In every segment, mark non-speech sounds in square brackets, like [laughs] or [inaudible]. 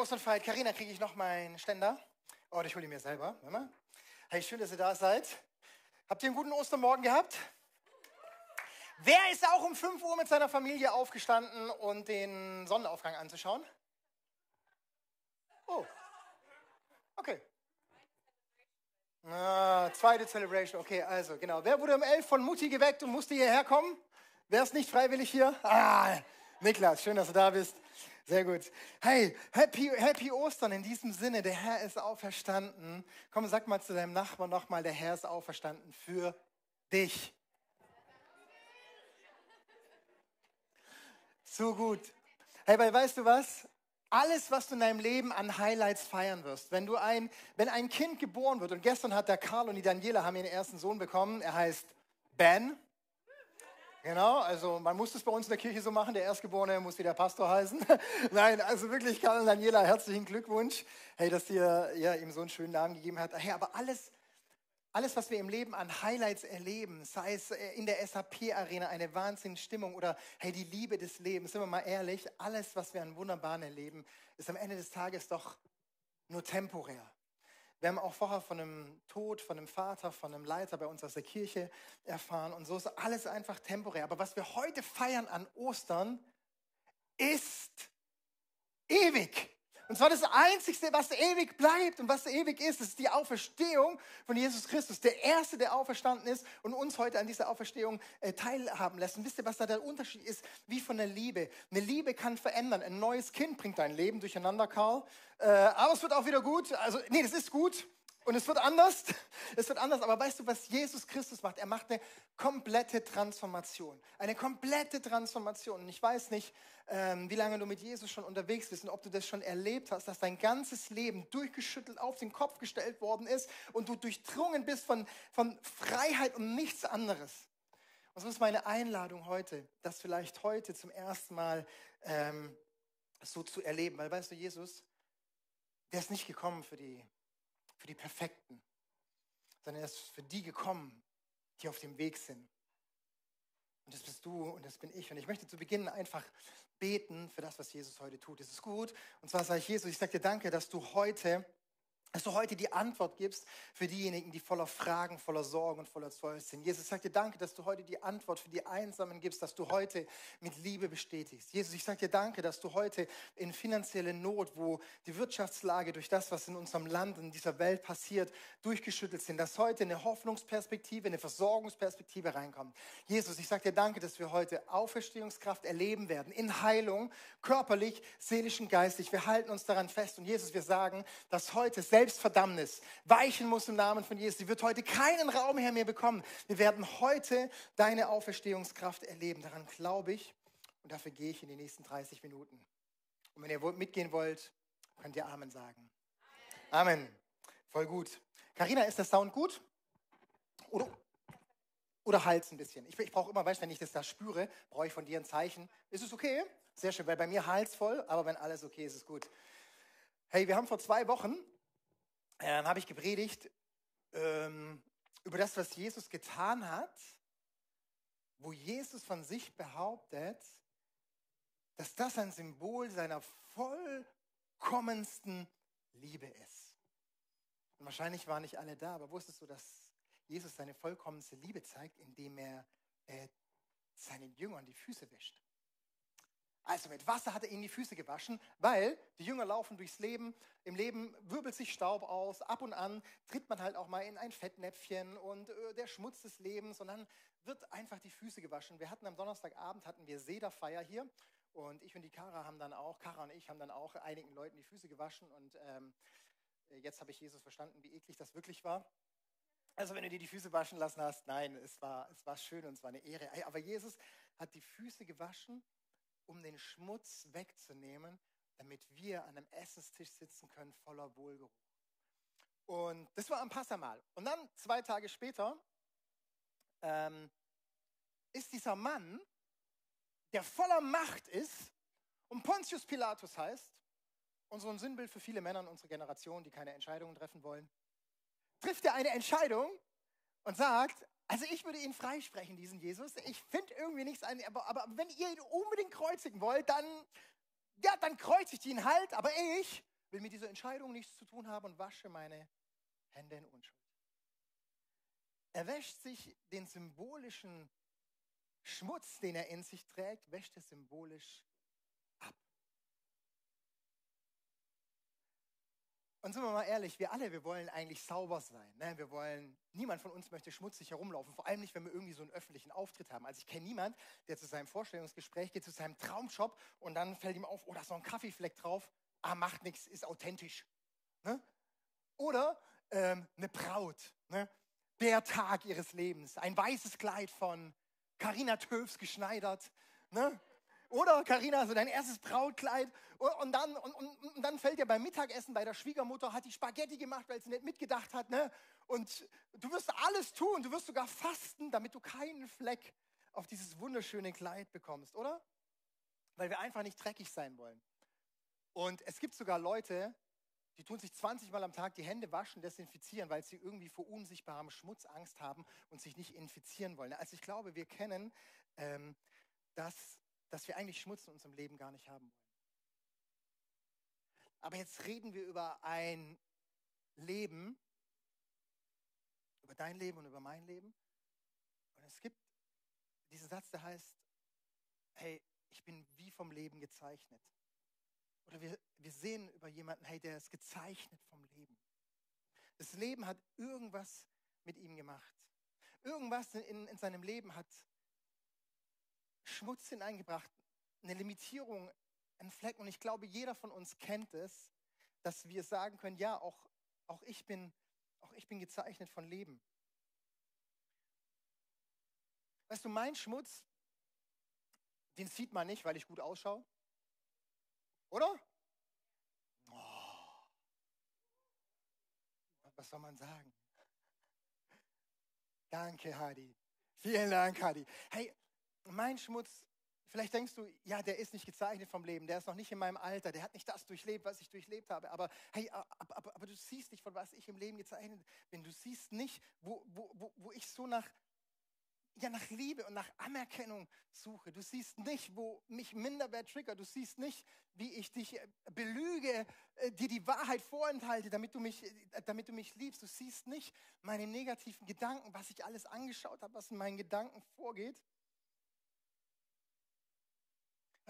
Osternfeiert. Karina, kriege ich noch meinen Ständer? Oh, ich hole ihn mir selber. Hey, schön, dass ihr da seid. Habt ihr einen guten Ostermorgen gehabt? Wer ist auch um 5 Uhr mit seiner Familie aufgestanden und den Sonnenaufgang anzuschauen? Oh, okay. Ah, zweite Celebration, okay, also genau. Wer wurde um 11 von Mutti geweckt und musste hierher kommen? Wer ist nicht freiwillig hier? Ah, Niklas, schön, dass du da bist. Sehr gut. Hey, happy, happy Ostern in diesem Sinne. Der Herr ist auferstanden. Komm, sag mal zu deinem Nachbarn nochmal, der Herr ist auferstanden für dich. So gut. Hey, weil weißt du was? Alles, was du in deinem Leben an Highlights feiern wirst, wenn du ein, wenn ein Kind geboren wird, und gestern hat der Karl und die Daniela haben ihren ersten Sohn bekommen, er heißt Ben. Genau, also man muss das bei uns in der Kirche so machen, der Erstgeborene muss wieder Pastor heißen. [laughs] Nein, also wirklich, Karl und Daniela, herzlichen Glückwunsch, hey, dass ihr ja, ihm so einen schönen Namen gegeben habt. Hey, aber alles, alles, was wir im Leben an Highlights erleben, sei es äh, in der SAP-Arena eine Wahnsinnsstimmung oder hey, die Liebe des Lebens, sind wir mal ehrlich, alles, was wir an Wunderbaren erleben, ist am Ende des Tages doch nur temporär. Wir haben auch vorher von einem Tod, von einem Vater, von einem Leiter bei uns aus der Kirche erfahren. Und so ist alles einfach temporär. Aber was wir heute feiern an Ostern, ist ewig. Und zwar das Einzige, was ewig bleibt und was ewig ist, ist die Auferstehung von Jesus Christus. Der Erste, der auferstanden ist und uns heute an dieser Auferstehung äh, teilhaben lässt. Und wisst ihr, was da der Unterschied ist? Wie von der Liebe. Eine Liebe kann verändern. Ein neues Kind bringt dein Leben durcheinander, Karl. Äh, aber es wird auch wieder gut. Also, nee, das ist gut. Und es wird anders. Es wird anders. Aber weißt du, was Jesus Christus macht? Er macht eine komplette Transformation. Eine komplette Transformation. Und ich weiß nicht, ähm, wie lange du mit Jesus schon unterwegs bist und ob du das schon erlebt hast, dass dein ganzes Leben durchgeschüttelt auf den Kopf gestellt worden ist und du durchdrungen bist von, von Freiheit und nichts anderes. Und so ist meine Einladung heute, das vielleicht heute zum ersten Mal ähm, so zu erleben. Weil weißt du, Jesus, der ist nicht gekommen für die, für die Perfekten, sondern er ist für die gekommen, die auf dem Weg sind. Und das bist du und das bin ich. Und ich möchte zu Beginn einfach beten für das, was Jesus heute tut. Es ist gut. Und zwar sage ich, Jesus, ich sage dir danke, dass du heute dass du heute die Antwort gibst für diejenigen, die voller Fragen, voller Sorgen und voller Zweifel sind. Jesus, sage dir danke, dass du heute die Antwort für die Einsamen gibst, dass du heute mit Liebe bestätigst. Jesus, ich sage dir danke, dass du heute in finanzielle Not, wo die Wirtschaftslage durch das, was in unserem Land, in dieser Welt passiert, durchgeschüttelt sind, dass heute eine Hoffnungsperspektive, eine Versorgungsperspektive reinkommt. Jesus, ich sage dir danke, dass wir heute Auferstehungskraft erleben werden, in Heilung, körperlich, seelisch und geistig. Wir halten uns daran fest und Jesus, wir sagen, dass heute selbst Selbstverdammnis weichen muss im Namen von Jesus. Sie wird heute keinen Raum mehr bekommen. Wir werden heute deine Auferstehungskraft erleben. Daran glaube ich und dafür gehe ich in die nächsten 30 Minuten. Und wenn ihr mitgehen wollt, könnt ihr Amen sagen. Amen. Voll gut. Karina, ist der Sound gut? Oder, oder Hals ein bisschen? Ich, ich brauche immer, weißt wenn ich das da spüre, brauche ich von dir ein Zeichen. Ist es okay? Sehr schön, weil bei mir Hals voll, aber wenn alles okay ist, ist gut. Hey, wir haben vor zwei Wochen ähm, habe ich gepredigt ähm, über das, was Jesus getan hat, wo Jesus von sich behauptet, dass das ein Symbol seiner vollkommensten Liebe ist. Und wahrscheinlich waren nicht alle da, aber wusstest du, dass Jesus seine vollkommenste Liebe zeigt, indem er äh, seinen Jüngern die Füße wäscht? Also mit Wasser hat er ihnen die Füße gewaschen, weil die Jünger laufen durchs Leben. Im Leben wirbelt sich Staub aus. Ab und an tritt man halt auch mal in ein Fettnäpfchen und äh, der Schmutz des Lebens und dann wird einfach die Füße gewaschen. Wir hatten am Donnerstagabend hatten wir Sederfeier hier und ich und die Kara haben dann auch, Kara und ich haben dann auch einigen Leuten die Füße gewaschen und ähm, jetzt habe ich Jesus verstanden, wie eklig das wirklich war. Also wenn du dir die Füße waschen lassen hast, nein, es war, es war schön und es war eine Ehre. Aber Jesus hat die Füße gewaschen um den Schmutz wegzunehmen, damit wir an einem Essenstisch sitzen können voller Wohlgeruch. Und das war am Passamal. Und dann zwei Tage später ähm, ist dieser Mann, der voller Macht ist und Pontius Pilatus heißt, und so ein Sinnbild für viele Männer in unserer Generation, die keine Entscheidungen treffen wollen, trifft er eine Entscheidung und sagt, also ich würde ihn freisprechen, diesen Jesus. Ich finde irgendwie nichts an, aber, aber wenn ihr ihn unbedingt kreuzigen wollt, dann, ja, dann kreuzigt ihn halt, aber ich will mit dieser Entscheidung nichts zu tun haben und wasche meine Hände in Unschuld. Er wäscht sich den symbolischen Schmutz, den er in sich trägt, wäscht er symbolisch Und sind wir mal ehrlich, wir alle, wir wollen eigentlich sauber sein. Ne? Wir wollen, niemand von uns möchte schmutzig herumlaufen, vor allem nicht, wenn wir irgendwie so einen öffentlichen Auftritt haben. Also ich kenne niemanden, der zu seinem Vorstellungsgespräch geht, zu seinem Traumshop und dann fällt ihm auf, oh, da ist noch ein Kaffeefleck drauf. Ah, macht nichts, ist authentisch. Ne? Oder ähm, eine Braut, ne? der Tag ihres Lebens, ein weißes Kleid von Carina Töfs geschneidert. Ne? Oder Karina, so dein erstes Brautkleid und dann, und, und, und, dann fällt dir beim Mittagessen bei der Schwiegermutter, hat die Spaghetti gemacht, weil sie nicht mitgedacht hat. Ne? Und du wirst alles tun, du wirst sogar fasten, damit du keinen Fleck auf dieses wunderschöne Kleid bekommst, oder? Weil wir einfach nicht dreckig sein wollen. Und es gibt sogar Leute, die tun sich 20 Mal am Tag die Hände waschen, desinfizieren, weil sie irgendwie vor unsichtbarem Schmutz Angst haben und sich nicht infizieren wollen. Also ich glaube, wir kennen ähm, das dass wir eigentlich Schmutz in unserem Leben gar nicht haben wollen. Aber jetzt reden wir über ein Leben, über dein Leben und über mein Leben. Und es gibt diesen Satz, der heißt, hey, ich bin wie vom Leben gezeichnet. Oder wir, wir sehen über jemanden, hey, der ist gezeichnet vom Leben. Das Leben hat irgendwas mit ihm gemacht. Irgendwas in, in seinem Leben hat Schmutz hineingebracht, eine Limitierung, ein Fleck. Und ich glaube, jeder von uns kennt es, dass wir sagen können, ja, auch, auch, ich, bin, auch ich bin gezeichnet von Leben. Weißt du, mein Schmutz, den sieht man nicht, weil ich gut ausschaue. Oder? Oh. Was soll man sagen? Danke, Hadi. Vielen Dank, Hadi. Hey, mein Schmutz, vielleicht denkst du, ja, der ist nicht gezeichnet vom Leben, der ist noch nicht in meinem Alter, der hat nicht das durchlebt, was ich durchlebt habe. Aber hey, aber, aber, aber du siehst nicht, von was ich im Leben gezeichnet bin. Du siehst nicht, wo, wo, wo, wo ich so nach, ja, nach Liebe und nach Anerkennung suche. Du siehst nicht, wo mich Minderwert triggert. Du siehst nicht, wie ich dich äh, belüge, äh, dir die Wahrheit vorenthalte, damit du, mich, äh, damit du mich liebst. Du siehst nicht meine negativen Gedanken, was ich alles angeschaut habe, was in meinen Gedanken vorgeht.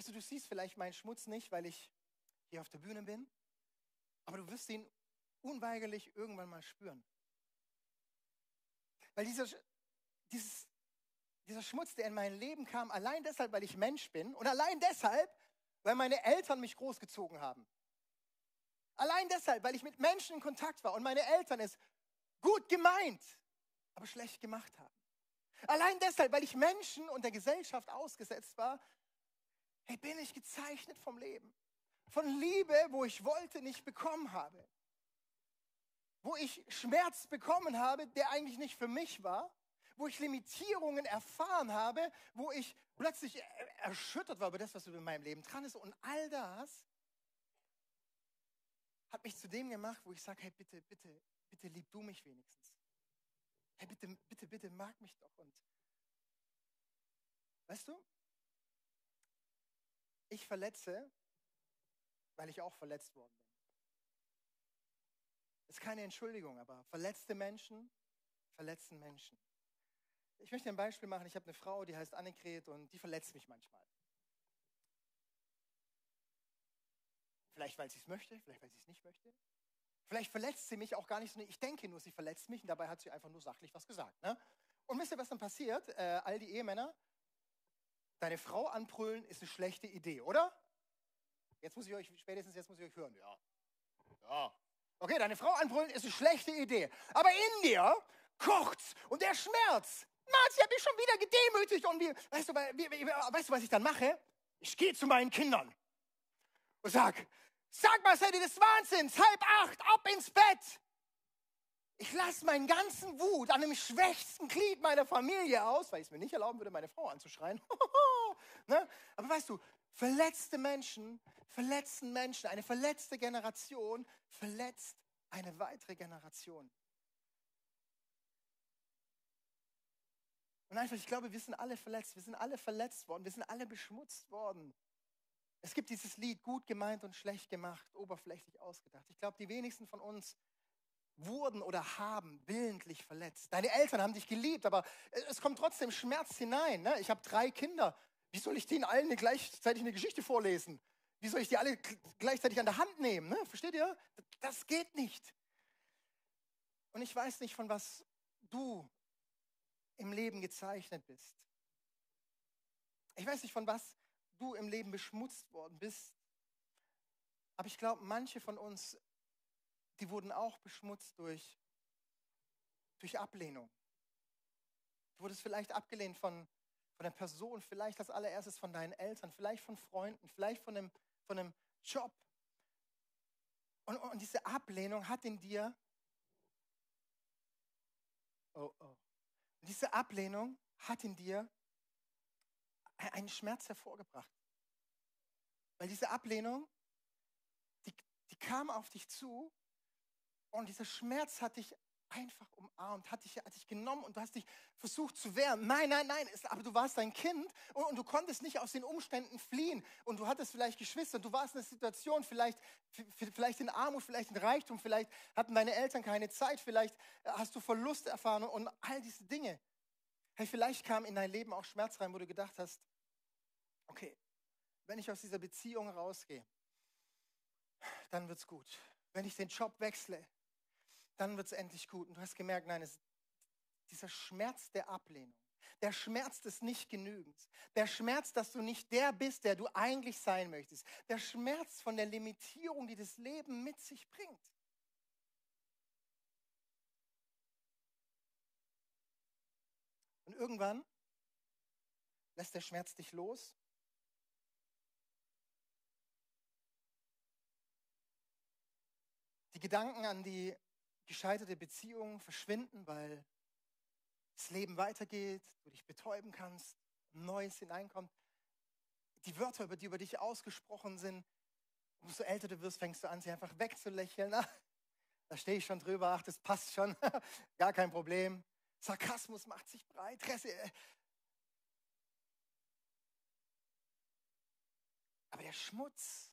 Also du siehst vielleicht meinen Schmutz nicht, weil ich hier auf der Bühne bin, aber du wirst ihn unweigerlich irgendwann mal spüren. Weil dieser, dieses, dieser Schmutz, der in mein Leben kam, allein deshalb, weil ich Mensch bin und allein deshalb, weil meine Eltern mich großgezogen haben. Allein deshalb, weil ich mit Menschen in Kontakt war und meine Eltern es gut gemeint, aber schlecht gemacht haben. Allein deshalb, weil ich Menschen und der Gesellschaft ausgesetzt war, Hey, bin ich gezeichnet vom Leben? Von Liebe, wo ich wollte, nicht bekommen habe. Wo ich Schmerz bekommen habe, der eigentlich nicht für mich war. Wo ich Limitierungen erfahren habe, wo ich plötzlich erschüttert war über das, was über meinem Leben dran ist. Und all das hat mich zu dem gemacht, wo ich sage, hey, bitte, bitte, bitte lieb du mich wenigstens. Hey, bitte, bitte, bitte mag mich doch. Und weißt du, ich verletze, weil ich auch verletzt worden bin. Das ist keine Entschuldigung, aber verletzte Menschen verletzen Menschen. Ich möchte ein Beispiel machen. Ich habe eine Frau, die heißt Annegret und die verletzt mich manchmal. Vielleicht, weil sie es möchte, vielleicht, weil sie es nicht möchte. Vielleicht verletzt sie mich auch gar nicht so. Ich denke nur, sie verletzt mich und dabei hat sie einfach nur sachlich was gesagt. Ne? Und wisst ihr, was dann passiert? Äh, all die Ehemänner, deine Frau anbrüllen ist eine schlechte Idee, oder? Jetzt muss ich euch, spätestens jetzt muss ich euch hören. Ja. Ja. Okay, deine Frau anbrüllen ist eine schlechte Idee. Aber in dir kocht's und der Schmerz. Mann, sie hat mich schon wieder gedemütigt. Und wie, weißt, du, wie, weißt du, was ich dann mache? Ich gehe zu meinen Kindern und sag, sag mal, seid ihr des Wahnsinns? Halb acht, ab ins Bett. Ich lasse meinen ganzen Wut an dem schwächsten Glied meiner Familie aus, weil ich es mir nicht erlauben würde, meine Frau anzuschreien. [laughs] ne? Aber weißt du, verletzte Menschen verletzen Menschen. Eine verletzte Generation verletzt eine weitere Generation. Und einfach, ich glaube, wir sind alle verletzt. Wir sind alle verletzt worden. Wir sind alle beschmutzt worden. Es gibt dieses Lied, gut gemeint und schlecht gemacht, oberflächlich ausgedacht. Ich glaube, die wenigsten von uns wurden oder haben willentlich verletzt. Deine Eltern haben dich geliebt, aber es kommt trotzdem Schmerz hinein. Ne? Ich habe drei Kinder. Wie soll ich denen allen gleichzeitig eine Geschichte vorlesen? Wie soll ich die alle gleichzeitig an der Hand nehmen? Ne? Versteht ihr? Das geht nicht. Und ich weiß nicht, von was du im Leben gezeichnet bist. Ich weiß nicht, von was du im Leben beschmutzt worden bist. Aber ich glaube, manche von uns, die wurden auch beschmutzt durch, durch Ablehnung. Du wurdest vielleicht abgelehnt von, von einer Person, vielleicht als allererstes von deinen Eltern, vielleicht von Freunden, vielleicht von einem, von einem Job. Und, und diese Ablehnung hat in dir, oh oh, diese Ablehnung hat in dir einen Schmerz hervorgebracht. Weil diese Ablehnung, die, die kam auf dich zu und dieser Schmerz hat dich einfach umarmt, hat dich, hat dich genommen und du hast dich versucht zu wehren. Nein, nein, nein, aber du warst ein Kind und, und, du konntest nicht aus den Umständen fliehen und du hattest vielleicht Geschwister, du warst in einer Situation, vielleicht, vielleicht in Armut, vielleicht in Reichtum, vielleicht hatten deine Eltern keine Zeit, vielleicht hast du Verluste erfahren und all diese Dinge. Hey, vielleicht kam in dein Leben auch Schmerz rein, wo du gedacht hast, okay, wenn ich aus dieser Beziehung rausgehe, dann wird's gut. Wenn ich den Job wechsle, dann wird es endlich gut. Und du hast gemerkt, nein, es, dieser Schmerz der Ablehnung, der Schmerz des Nichtgenügens, der Schmerz, dass du nicht der bist, der du eigentlich sein möchtest, der Schmerz von der Limitierung, die das Leben mit sich bringt. Und irgendwann lässt der Schmerz dich los. Die Gedanken an die gescheiterte Beziehungen verschwinden, weil das Leben weitergeht, du dich betäuben kannst, Neues hineinkommt. Die Wörter, die über dich ausgesprochen sind, umso älter du wirst, fängst du an, sie einfach wegzulächeln. Ach, [laughs] da stehe ich schon drüber, ach, das passt schon, [laughs] gar kein Problem. Sarkasmus macht sich breit. Aber der Schmutz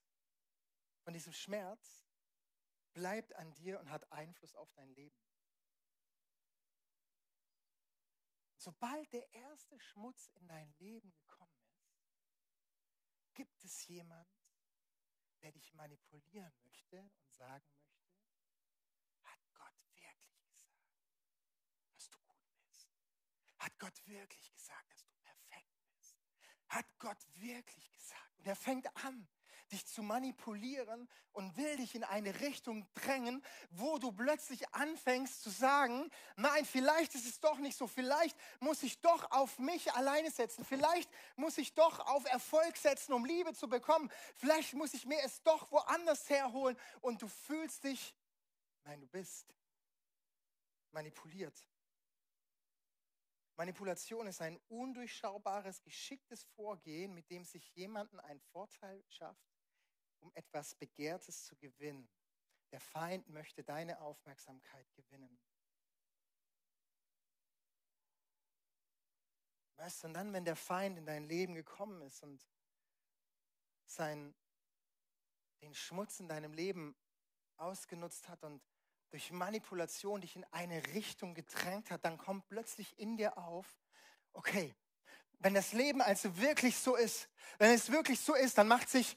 von diesem Schmerz bleibt an dir und hat Einfluss auf dein Leben. Sobald der erste Schmutz in dein Leben gekommen ist, gibt es jemand, der dich manipulieren möchte und sagen möchte, hat Gott wirklich gesagt, dass du gut bist? Hat Gott wirklich gesagt, dass du perfekt bist? Hat Gott wirklich gesagt? Und er fängt an, dich zu manipulieren und will dich in eine Richtung drängen, wo du plötzlich anfängst zu sagen, nein, vielleicht ist es doch nicht so, vielleicht muss ich doch auf mich alleine setzen, vielleicht muss ich doch auf Erfolg setzen, um Liebe zu bekommen, vielleicht muss ich mir es doch woanders herholen und du fühlst dich, nein, du bist manipuliert. Manipulation ist ein undurchschaubares, geschicktes Vorgehen, mit dem sich jemanden einen Vorteil schafft, um etwas Begehrtes zu gewinnen. Der Feind möchte deine Aufmerksamkeit gewinnen. Weißt du, und dann, wenn der Feind in dein Leben gekommen ist und sein, den Schmutz in deinem Leben ausgenutzt hat und durch Manipulation dich in eine Richtung gedrängt hat, dann kommt plötzlich in dir auf, okay, wenn das Leben also wirklich so ist, wenn es wirklich so ist, dann macht sich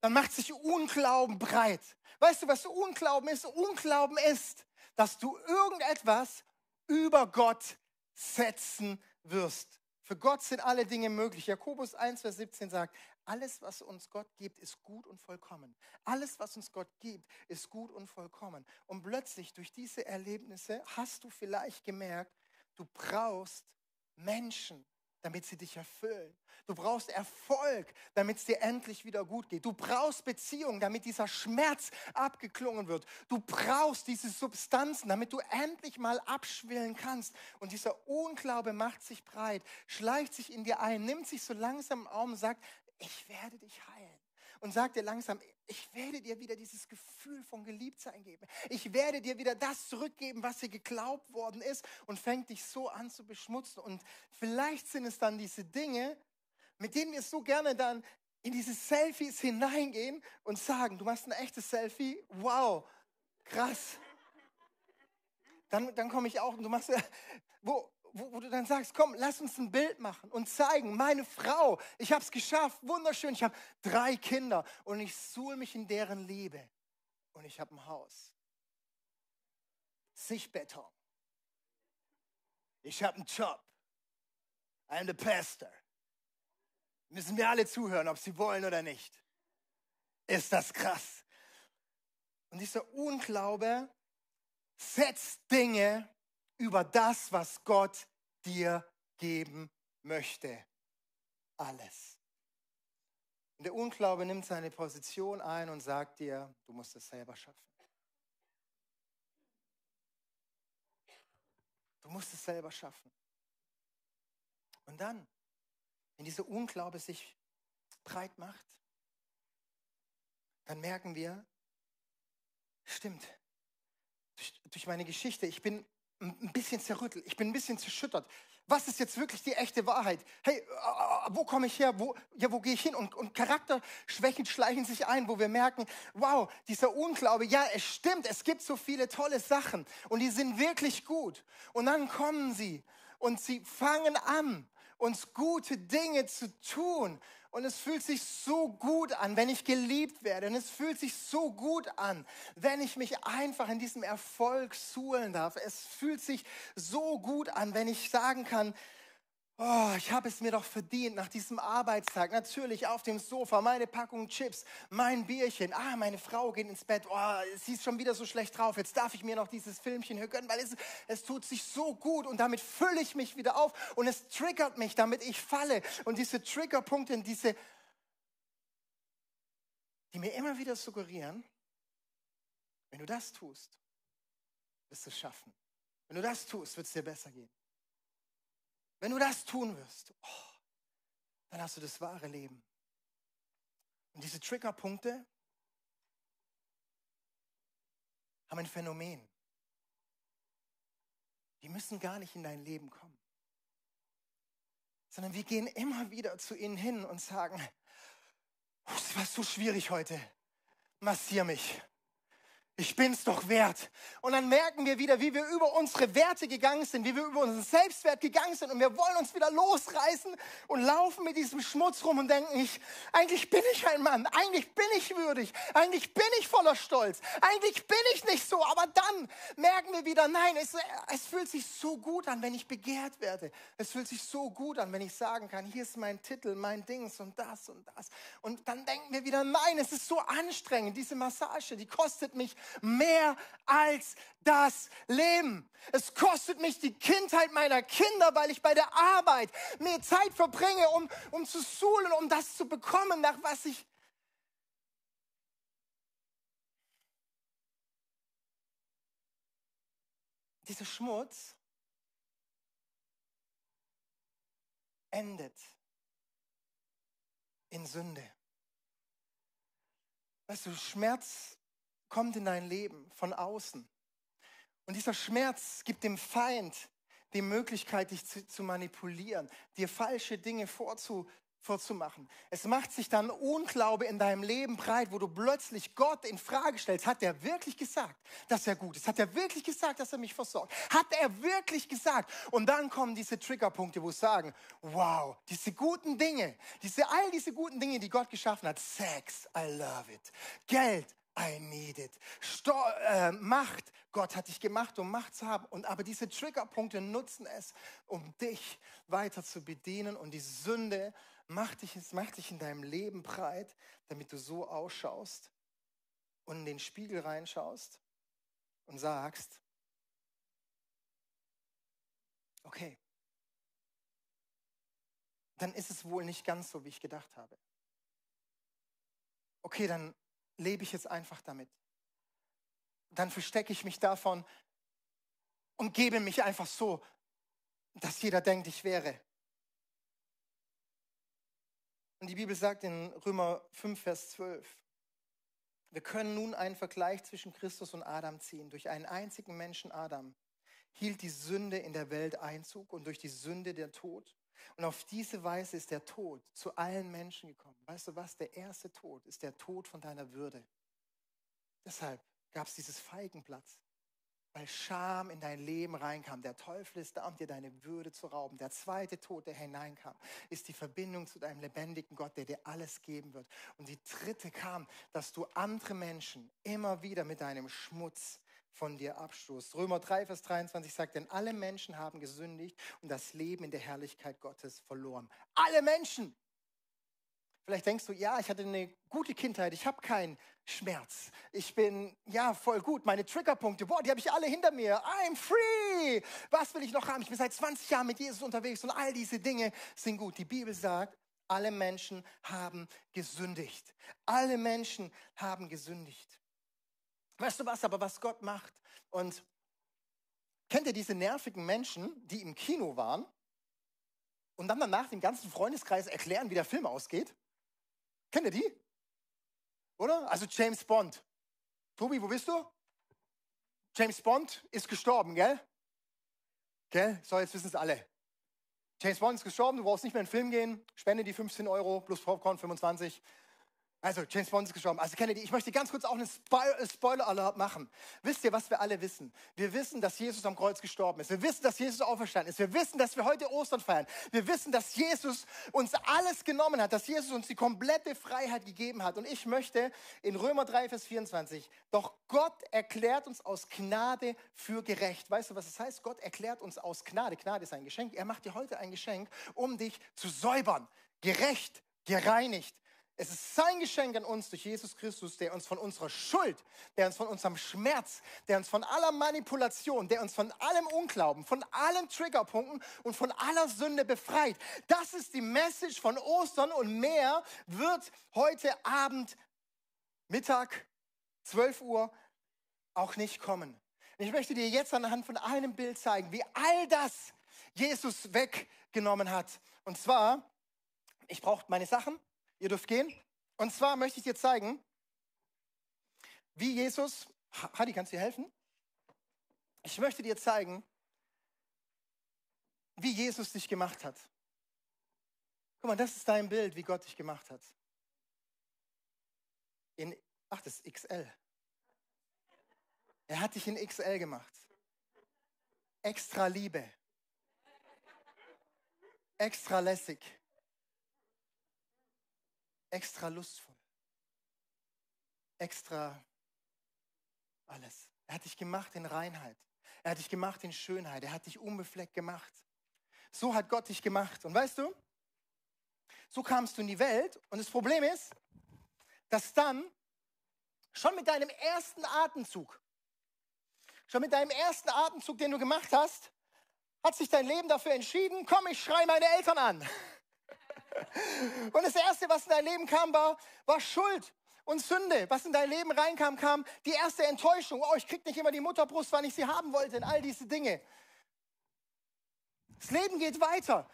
dann macht sich Unglauben breit. Weißt du, was Unglauben ist? Unglauben ist, dass du irgendetwas über Gott setzen wirst. Für Gott sind alle Dinge möglich. Jakobus 1, Vers 17 sagt, alles, was uns Gott gibt, ist gut und vollkommen. Alles, was uns Gott gibt, ist gut und vollkommen. Und plötzlich durch diese Erlebnisse hast du vielleicht gemerkt, du brauchst Menschen, damit sie dich erfüllen. Du brauchst Erfolg, damit es dir endlich wieder gut geht. Du brauchst Beziehung, damit dieser Schmerz abgeklungen wird. Du brauchst diese Substanzen, damit du endlich mal abschwillen kannst. Und dieser Unglaube macht sich breit, schleicht sich in dir ein, nimmt sich so langsam Arm und sagt, ich werde dich heilen und sag dir langsam, ich werde dir wieder dieses Gefühl von Geliebtsein geben. Ich werde dir wieder das zurückgeben, was dir geglaubt worden ist und fängt dich so an zu beschmutzen. Und vielleicht sind es dann diese Dinge, mit denen wir so gerne dann in diese Selfies hineingehen und sagen, du machst ein echtes Selfie, wow, krass. Dann, dann komme ich auch und du machst, [laughs] wo, wo, wo, du dann sagst, komm, lass uns ein Bild machen und zeigen, meine Frau, ich habe es geschafft, wunderschön, ich habe drei Kinder und ich suhl mich in deren Liebe und ich habe ein Haus. Sichtbeton. Ich habe einen Job. I'm the pastor. Müssen wir alle zuhören, ob sie wollen oder nicht. Ist das krass? Und dieser Unglaube setzt Dinge über das, was Gott dir geben möchte. Alles. Und der Unglaube nimmt seine Position ein und sagt dir, du musst es selber schaffen. Du musst es selber schaffen. Und dann, wenn dieser Unglaube sich breit macht, dann merken wir, stimmt, durch, meine Geschichte, ich bin ein bisschen zerrüttelt, ich bin ein bisschen zerschüttert. Was ist jetzt wirklich die echte Wahrheit? Hey, äh, äh, wo komme ich her? Wo, ja, wo gehe ich hin? Und, und Charakterschwächen schleichen sich ein, wo wir merken, wow, dieser Unglaube, ja, es stimmt, es gibt so viele tolle Sachen und die sind wirklich gut. Und dann kommen sie und sie fangen an, uns gute Dinge zu tun. Und es fühlt sich so gut an, wenn ich geliebt werde. Und es fühlt sich so gut an, wenn ich mich einfach in diesem Erfolg suhlen darf. Es fühlt sich so gut an, wenn ich sagen kann, Oh, ich habe es mir doch verdient nach diesem Arbeitstag. Natürlich auf dem Sofa, meine Packung Chips, mein Bierchen. Ah, meine Frau geht ins Bett. Oh, sie ist schon wieder so schlecht drauf. Jetzt darf ich mir noch dieses Filmchen hier gönnen, weil es, es tut sich so gut und damit fülle ich mich wieder auf und es triggert mich, damit ich falle. Und diese Triggerpunkte, diese, die mir immer wieder suggerieren, wenn du das tust, wirst du es schaffen. Wenn du das tust, wird es dir besser gehen. Wenn du das tun wirst, oh, dann hast du das wahre Leben. Und diese Triggerpunkte haben ein Phänomen. Die müssen gar nicht in dein Leben kommen, sondern wir gehen immer wieder zu ihnen hin und sagen, es war so schwierig heute, massier mich ich bin's doch wert. Und dann merken wir wieder, wie wir über unsere Werte gegangen sind, wie wir über unseren Selbstwert gegangen sind und wir wollen uns wieder losreißen und laufen mit diesem Schmutz rum und denken, ich, eigentlich bin ich ein Mann, eigentlich bin ich würdig, eigentlich bin ich voller Stolz, eigentlich bin ich nicht so, aber dann merken wir wieder, nein, es, es fühlt sich so gut an, wenn ich begehrt werde. Es fühlt sich so gut an, wenn ich sagen kann, hier ist mein Titel, mein Dings und das und das. Und dann denken wir wieder, nein, es ist so anstrengend, diese Massage, die kostet mich mehr als das Leben. Es kostet mich die Kindheit meiner Kinder, weil ich bei der Arbeit mehr Zeit verbringe, um, um zu suhlen, um das zu bekommen, nach was ich dieser Schmutz endet in Sünde. Weißt du, Schmerz kommt in dein Leben von außen. Und dieser Schmerz gibt dem Feind die Möglichkeit, dich zu, zu manipulieren, dir falsche Dinge vorzu, vorzumachen. Es macht sich dann Unglaube in deinem Leben breit, wo du plötzlich Gott in Frage stellst. Hat er wirklich gesagt, dass er gut ist? Hat er wirklich gesagt, dass er mich versorgt? Hat er wirklich gesagt? Und dann kommen diese Triggerpunkte, wo es sagen, wow, diese guten Dinge, diese, all diese guten Dinge, die Gott geschaffen hat, Sex, I love it. Geld, I need it. Sto äh, Macht, Gott hat dich gemacht, um Macht zu haben. Und aber diese Triggerpunkte nutzen es, um dich weiter zu bedienen. Und die Sünde macht dich, macht dich in deinem Leben breit, damit du so ausschaust und in den Spiegel reinschaust und sagst, okay, dann ist es wohl nicht ganz so, wie ich gedacht habe. Okay, dann lebe ich jetzt einfach damit. Dann verstecke ich mich davon und gebe mich einfach so, dass jeder denkt, ich wäre. Und die Bibel sagt in Römer 5, Vers 12, wir können nun einen Vergleich zwischen Christus und Adam ziehen. Durch einen einzigen Menschen, Adam, hielt die Sünde in der Welt Einzug und durch die Sünde der Tod. Und auf diese Weise ist der Tod zu allen Menschen gekommen. Weißt du was? Der erste Tod ist der Tod von deiner Würde. Deshalb gab es dieses Feigenblatt, weil Scham in dein Leben reinkam. Der Teufel ist da, um dir deine Würde zu rauben. Der zweite Tod, der hineinkam, ist die Verbindung zu deinem lebendigen Gott, der dir alles geben wird. Und die dritte kam, dass du andere Menschen immer wieder mit deinem Schmutz von dir abstoßt. Römer 3, Vers 23 sagt, denn alle Menschen haben gesündigt und das Leben in der Herrlichkeit Gottes verloren. Alle Menschen! Vielleicht denkst du, ja, ich hatte eine gute Kindheit, ich habe keinen Schmerz. Ich bin, ja, voll gut. Meine Triggerpunkte, boah, die habe ich alle hinter mir. I'm free! Was will ich noch haben? Ich bin seit 20 Jahren mit Jesus unterwegs und all diese Dinge sind gut. Die Bibel sagt, alle Menschen haben gesündigt. Alle Menschen haben gesündigt. Weißt du was, aber was Gott macht? Und kennt ihr diese nervigen Menschen, die im Kino waren und dann danach dem ganzen Freundeskreis erklären, wie der Film ausgeht? Kennt ihr die? Oder? Also James Bond. Tobi, wo bist du? James Bond ist gestorben, gell? Gell? So, jetzt wissen es alle. James Bond ist gestorben, du brauchst nicht mehr in den Film gehen, spende die 15 Euro plus Popcorn 25. Also, James Bond ist gestorben. Also, Kennedy, ich möchte ganz kurz auch einen äh, Spoiler-Alert machen. Wisst ihr, was wir alle wissen? Wir wissen, dass Jesus am Kreuz gestorben ist. Wir wissen, dass Jesus auferstanden ist. Wir wissen, dass wir heute Ostern feiern. Wir wissen, dass Jesus uns alles genommen hat, dass Jesus uns die komplette Freiheit gegeben hat. Und ich möchte in Römer 3, Vers 24, doch Gott erklärt uns aus Gnade für gerecht. Weißt du, was das heißt? Gott erklärt uns aus Gnade. Gnade ist ein Geschenk. Er macht dir heute ein Geschenk, um dich zu säubern. Gerecht, gereinigt. Es ist sein Geschenk an uns durch Jesus Christus, der uns von unserer Schuld, der uns von unserem Schmerz, der uns von aller Manipulation, der uns von allem Unglauben, von allen Triggerpunkten und von aller Sünde befreit. Das ist die Message von Ostern und mehr wird heute Abend, Mittag, 12 Uhr auch nicht kommen. Ich möchte dir jetzt anhand von einem Bild zeigen, wie all das Jesus weggenommen hat. Und zwar, ich brauche meine Sachen. Ihr dürft gehen. Und zwar möchte ich dir zeigen, wie Jesus, Hadi, kannst du dir helfen? Ich möchte dir zeigen, wie Jesus dich gemacht hat. Guck mal, das ist dein Bild, wie Gott dich gemacht hat. In, ach, das ist XL. Er hat dich in XL gemacht. Extra Liebe. Extra lässig extra lustvoll, extra alles. Er hat dich gemacht in Reinheit. Er hat dich gemacht in Schönheit. Er hat dich unbefleckt gemacht. So hat Gott dich gemacht. Und weißt du, so kamst du in die Welt. Und das Problem ist, dass dann schon mit deinem ersten Atemzug, schon mit deinem ersten Atemzug, den du gemacht hast, hat sich dein Leben dafür entschieden, komm, ich schreie meine Eltern an. Und das Erste, was in dein Leben kam, war, war Schuld und Sünde. Was in dein Leben reinkam, kam die erste Enttäuschung. Oh, ich krieg nicht immer die Mutterbrust, wann ich sie haben wollte. Und all diese Dinge. Das Leben geht weiter.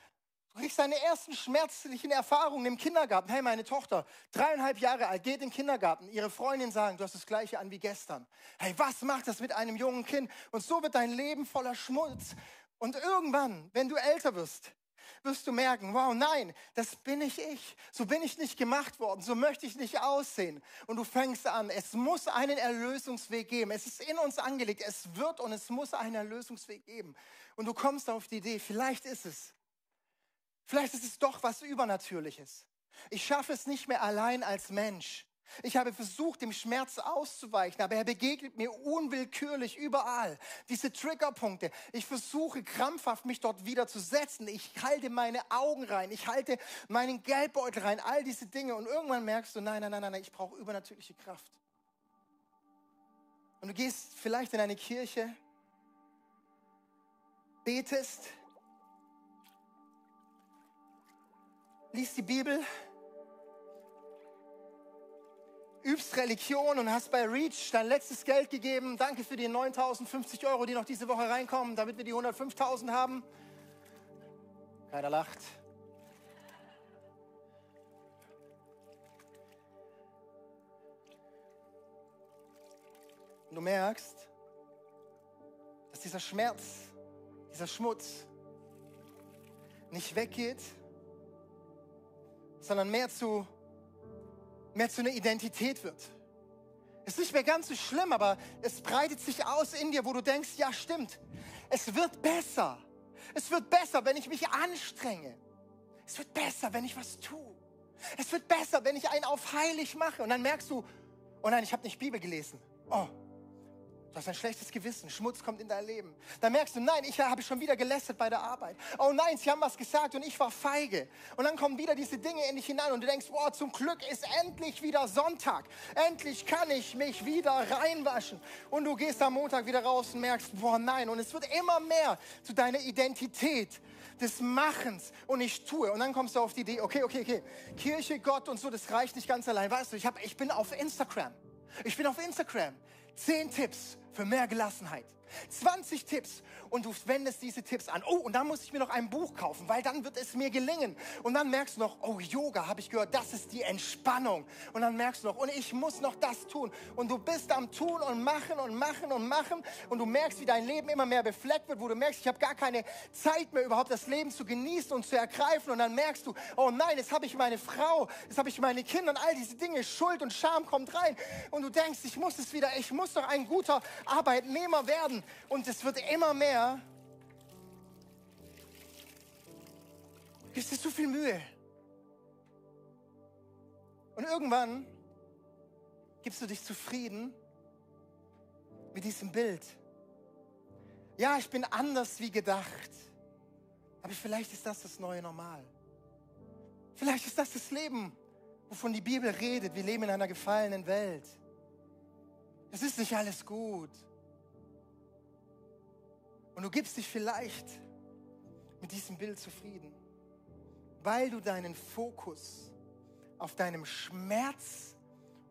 Du kriegst deine ersten schmerzlichen Erfahrungen im Kindergarten. Hey, meine Tochter, dreieinhalb Jahre alt, geht in den Kindergarten. Ihre Freundin sagen, du hast das Gleiche an wie gestern. Hey, was macht das mit einem jungen Kind? Und so wird dein Leben voller Schmutz. Und irgendwann, wenn du älter wirst, wirst du merken, wow, nein, das bin nicht ich. So bin ich nicht gemacht worden. So möchte ich nicht aussehen. Und du fängst an, es muss einen Erlösungsweg geben. Es ist in uns angelegt. Es wird und es muss einen Erlösungsweg geben. Und du kommst auf die Idee, vielleicht ist es. Vielleicht ist es doch was Übernatürliches. Ich schaffe es nicht mehr allein als Mensch. Ich habe versucht, dem Schmerz auszuweichen, aber er begegnet mir unwillkürlich überall. Diese Triggerpunkte. Ich versuche krampfhaft, mich dort wieder zu setzen. Ich halte meine Augen rein. Ich halte meinen Geldbeutel rein. All diese Dinge. Und irgendwann merkst du, nein, nein, nein, nein, ich brauche übernatürliche Kraft. Und du gehst vielleicht in eine Kirche, betest, liest die Bibel, übst Religion und hast bei Reach dein letztes Geld gegeben. Danke für die 9.050 Euro, die noch diese Woche reinkommen, damit wir die 105.000 haben. Keiner lacht. Und du merkst, dass dieser Schmerz, dieser Schmutz nicht weggeht, sondern mehr zu, mehr zu einer Identität wird. Es ist nicht mehr ganz so schlimm, aber es breitet sich aus in dir, wo du denkst, ja stimmt, es wird besser. Es wird besser, wenn ich mich anstrenge. Es wird besser, wenn ich was tue. Es wird besser, wenn ich einen auf heilig mache. Und dann merkst du, oh nein, ich habe nicht Bibel gelesen. Oh, Du hast ein schlechtes Gewissen, Schmutz kommt in dein Leben. Dann merkst du, nein, ich habe schon wieder gelästert bei der Arbeit. Oh nein, sie haben was gesagt und ich war feige. Und dann kommen wieder diese Dinge in dich hinein und du denkst, boah, zum Glück ist endlich wieder Sonntag. Endlich kann ich mich wieder reinwaschen. Und du gehst am Montag wieder raus und merkst, boah, nein. Und es wird immer mehr zu deiner Identität des Machens und ich tue. Und dann kommst du auf die Idee, okay, okay, okay, Kirche, Gott und so, das reicht nicht ganz allein. Weißt du, ich, hab, ich bin auf Instagram. Ich bin auf Instagram. Zehn Tipps für mehr Gelassenheit. 20 Tipps und du wendest diese Tipps an. Oh, und dann muss ich mir noch ein Buch kaufen, weil dann wird es mir gelingen. Und dann merkst du noch, oh, Yoga, habe ich gehört, das ist die Entspannung. Und dann merkst du noch, und ich muss noch das tun. Und du bist am Tun und Machen und Machen und Machen. Und du merkst, wie dein Leben immer mehr befleckt wird, wo du merkst, ich habe gar keine Zeit mehr, überhaupt das Leben zu genießen und zu ergreifen. Und dann merkst du, oh nein, jetzt habe ich meine Frau, jetzt habe ich meine Kinder und all diese Dinge. Schuld und Scham kommt rein. Und du denkst, ich muss es wieder, ich muss doch ein guter Arbeitnehmer werden. Und es wird immer mehr Gibst dir zu viel Mühe. Und irgendwann gibst du dich zufrieden mit diesem Bild. Ja, ich bin anders wie gedacht. Aber vielleicht ist das das neue Normal. Vielleicht ist das das Leben, wovon die Bibel redet. Wir leben in einer gefallenen Welt. Es ist nicht alles gut. Und du gibst dich vielleicht mit diesem Bild zufrieden weil du deinen Fokus auf deinem Schmerz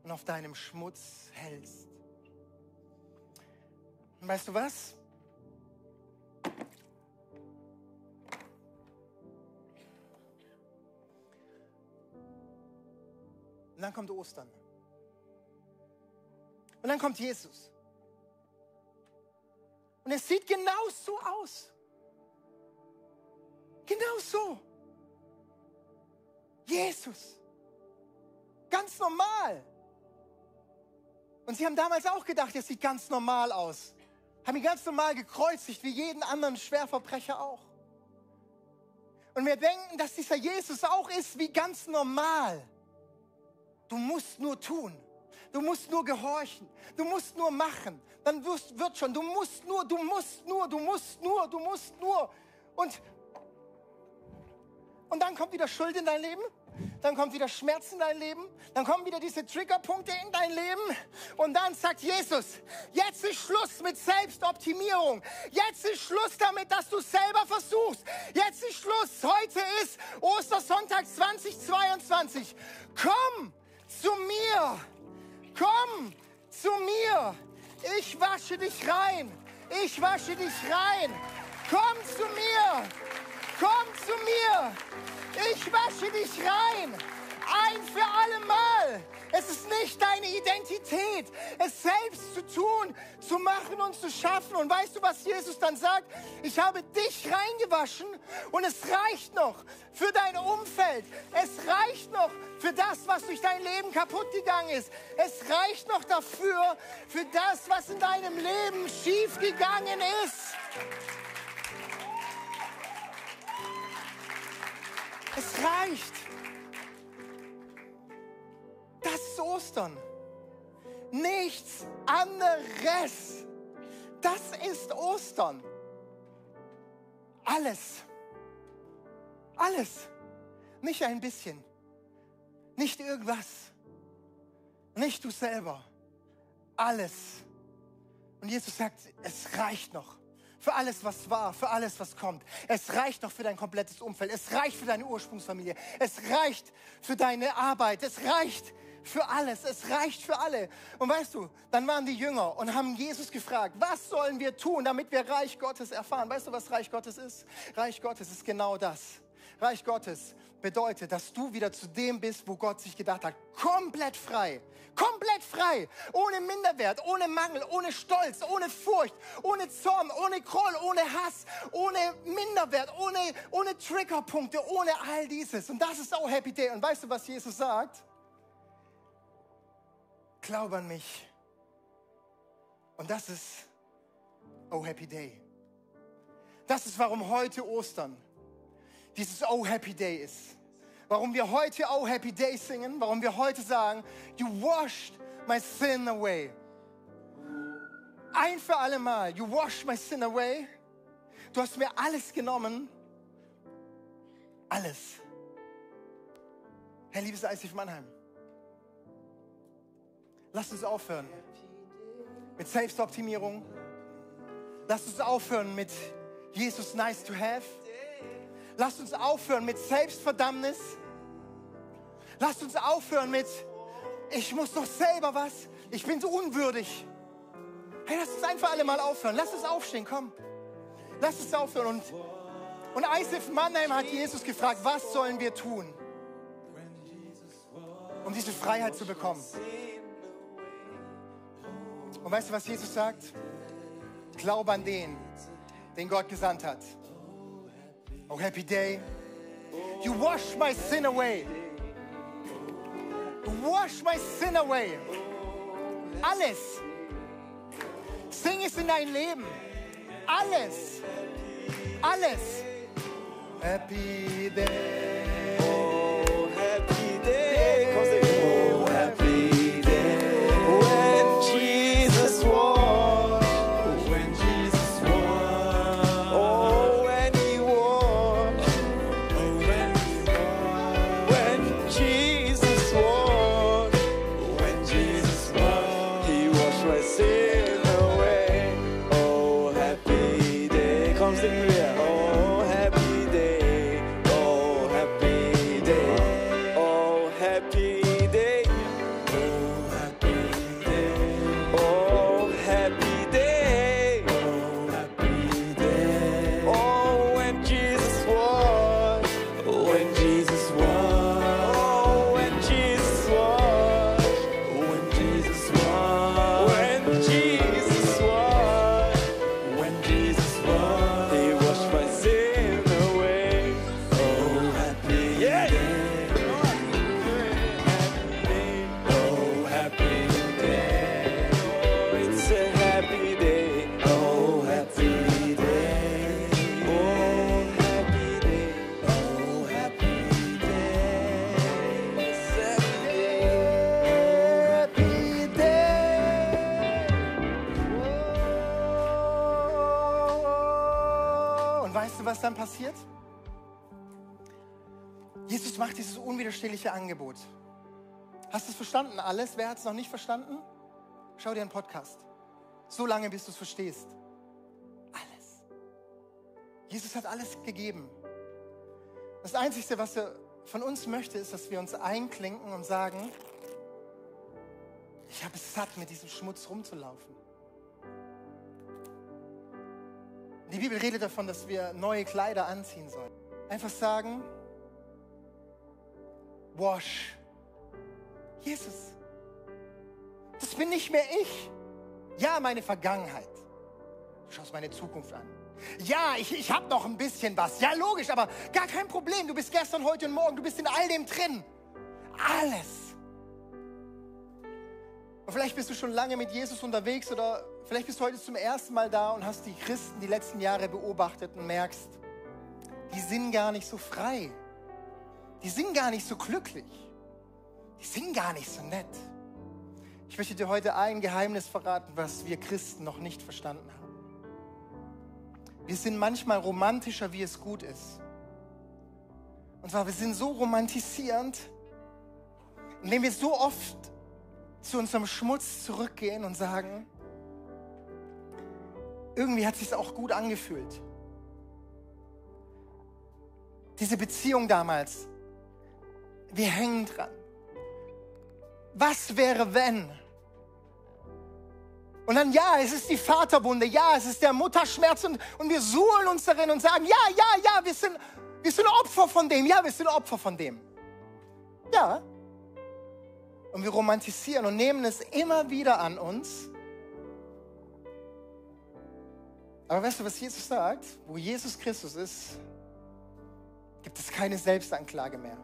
und auf deinem Schmutz hältst. Und weißt du was? Und dann kommt Ostern. Und dann kommt Jesus. Und es sieht genau so aus. Genau so. Jesus. Ganz normal. Und sie haben damals auch gedacht, er sieht ganz normal aus. Haben ihn ganz normal gekreuzigt, wie jeden anderen Schwerverbrecher auch. Und wir denken, dass dieser Jesus auch ist wie ganz normal. Du musst nur tun. Du musst nur gehorchen. Du musst nur machen. Dann wirst, wird schon. Du musst nur, du musst nur, du musst nur, du musst nur. Und, und dann kommt wieder Schuld in dein Leben dann kommt wieder Schmerz in dein Leben, dann kommen wieder diese Triggerpunkte in dein Leben und dann sagt Jesus, jetzt ist Schluss mit Selbstoptimierung. Jetzt ist Schluss damit, dass du selber versuchst. Jetzt ist Schluss. Heute ist Ostersonntag 2022. Komm zu mir. Komm zu mir. Ich wasche dich rein. Ich wasche dich rein. Komm zu mir. Komm zu mir. Ich wasche dich rein. Ein für alle Mal. Es ist nicht deine Identität, es selbst zu tun, zu machen und zu schaffen. Und weißt du, was Jesus dann sagt? Ich habe dich reingewaschen und es reicht noch für dein Umfeld. Es reicht noch für das, was durch dein Leben kaputt gegangen ist. Es reicht noch dafür, für das, was in deinem Leben schief gegangen ist. Es reicht. Ostern. Nichts anderes. Das ist Ostern. Alles. Alles. Nicht ein bisschen. Nicht irgendwas. Nicht du selber. Alles. Und Jesus sagt, es reicht noch für alles, was war, für alles, was kommt. Es reicht noch für dein komplettes Umfeld. Es reicht für deine Ursprungsfamilie. Es reicht für deine Arbeit. Es reicht für alles. Es reicht für alle. Und weißt du, dann waren die Jünger und haben Jesus gefragt, was sollen wir tun, damit wir Reich Gottes erfahren? Weißt du, was Reich Gottes ist? Reich Gottes ist genau das. Reich Gottes bedeutet, dass du wieder zu dem bist, wo Gott sich gedacht hat. Komplett frei. Komplett frei. Ohne Minderwert, ohne Mangel, ohne Stolz, ohne Furcht, ohne Zorn, ohne Groll, ohne Hass, ohne Minderwert, ohne, ohne Triggerpunkte, ohne all dieses. Und das ist auch Happy Day. Und weißt du, was Jesus sagt? Glaub an mich. Und das ist Oh Happy Day. Das ist, warum heute Ostern dieses Oh Happy Day ist. Warum wir heute Oh Happy Day singen, warum wir heute sagen, You washed my sin away. Ein für alle Mal, You washed my sin away. Du hast mir alles genommen. Alles. Herr, liebes ICF Mannheim, lass uns aufhören mit Selbstoptimierung. Lass uns aufhören mit Jesus nice to have. Lass uns aufhören mit Selbstverdammnis. Lass uns aufhören mit, ich muss doch selber was, ich bin so unwürdig. Hey, lass uns einfach alle mal aufhören. Lass uns aufstehen, komm. Lass uns aufhören. Und, und Eisef Mannheim hat Jesus gefragt, was sollen wir tun, um diese Freiheit zu bekommen? Und weißt du, was Jesus sagt? Glaube an den, den Gott gesandt hat. Oh, happy day. You wash my sin away. Wash my sin away. Alles. Sing es in dein Leben. Alles. Alles. Happy day. Passiert? Jesus macht dieses unwiderstehliche Angebot. Hast du es verstanden alles? Wer hat es noch nicht verstanden? Schau dir einen Podcast. So lange, bis du es verstehst. Alles. Jesus hat alles gegeben. Das Einzige, was er von uns möchte, ist, dass wir uns einklinken und sagen, ich habe es satt, mit diesem Schmutz rumzulaufen. Die Bibel redet davon, dass wir neue Kleider anziehen sollen. Einfach sagen, wash Jesus. Das bin nicht mehr ich. Ja, meine Vergangenheit. Du schaust meine Zukunft an. Ja, ich, ich habe noch ein bisschen was. Ja, logisch, aber gar kein Problem. Du bist gestern, heute und morgen. Du bist in all dem drin. Alles. Und vielleicht bist du schon lange mit Jesus unterwegs oder vielleicht bist du heute zum ersten Mal da und hast die Christen die letzten Jahre beobachtet und merkst, die sind gar nicht so frei. Die sind gar nicht so glücklich. Die sind gar nicht so nett. Ich möchte dir heute ein Geheimnis verraten, was wir Christen noch nicht verstanden haben. Wir sind manchmal romantischer, wie es gut ist. Und zwar, wir sind so romantisierend, indem wir so oft zu unserem Schmutz zurückgehen und sagen, irgendwie hat es sich auch gut angefühlt. Diese Beziehung damals, wir hängen dran. Was wäre, wenn? Und dann, ja, es ist die Vaterbunde, ja, es ist der Mutterschmerz und, und wir suhlen uns darin und sagen, ja, ja, ja, wir sind, Wir sind Opfer von dem. Ja, wir sind Opfer von dem. Ja. Und wir romantisieren und nehmen es immer wieder an uns. Aber weißt du, was Jesus sagt? Wo Jesus Christus ist, gibt es keine Selbstanklage mehr.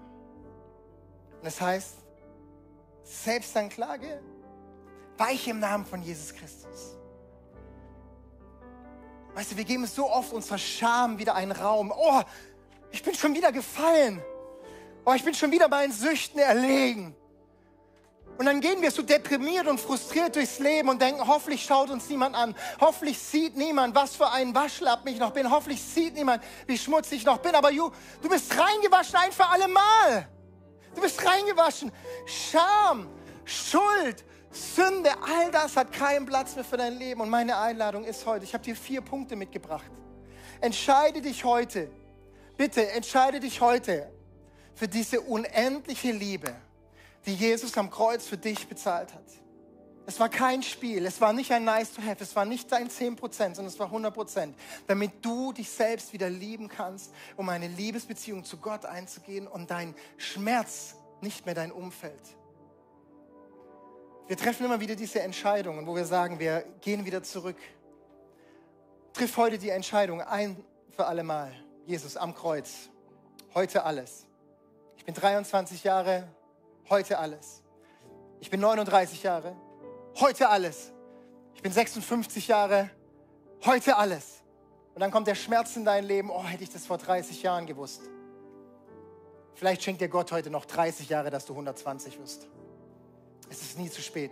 Und das heißt, Selbstanklage weiche im Namen von Jesus Christus. Weißt du, wir geben so oft unserer Scham wieder einen Raum. Oh, ich bin schon wieder gefallen. Oh, ich bin schon wieder meinen Süchten erlegen. Und dann gehen wir so deprimiert und frustriert durchs Leben und denken, hoffentlich schaut uns niemand an. Hoffentlich sieht niemand, was für ein Waschlapp ich noch bin. Hoffentlich sieht niemand, wie schmutzig ich noch bin. Aber du, du bist reingewaschen ein für alle Mal. Du bist reingewaschen. Scham, Schuld, Sünde, all das hat keinen Platz mehr für dein Leben. Und meine Einladung ist heute, ich habe dir vier Punkte mitgebracht. Entscheide dich heute, bitte entscheide dich heute für diese unendliche Liebe die Jesus am Kreuz für dich bezahlt hat. Es war kein Spiel, es war nicht ein Nice to Have, es war nicht dein 10%, sondern es war 100%, damit du dich selbst wieder lieben kannst, um eine Liebesbeziehung zu Gott einzugehen und dein Schmerz nicht mehr dein Umfeld. Wir treffen immer wieder diese Entscheidungen, wo wir sagen, wir gehen wieder zurück. Triff heute die Entscheidung ein für alle Mal. Jesus am Kreuz. Heute alles. Ich bin 23 Jahre heute alles. Ich bin 39 Jahre, heute alles. Ich bin 56 Jahre, heute alles. Und dann kommt der Schmerz in dein Leben, oh, hätte ich das vor 30 Jahren gewusst. Vielleicht schenkt dir Gott heute noch 30 Jahre, dass du 120 wirst. Es ist nie zu spät.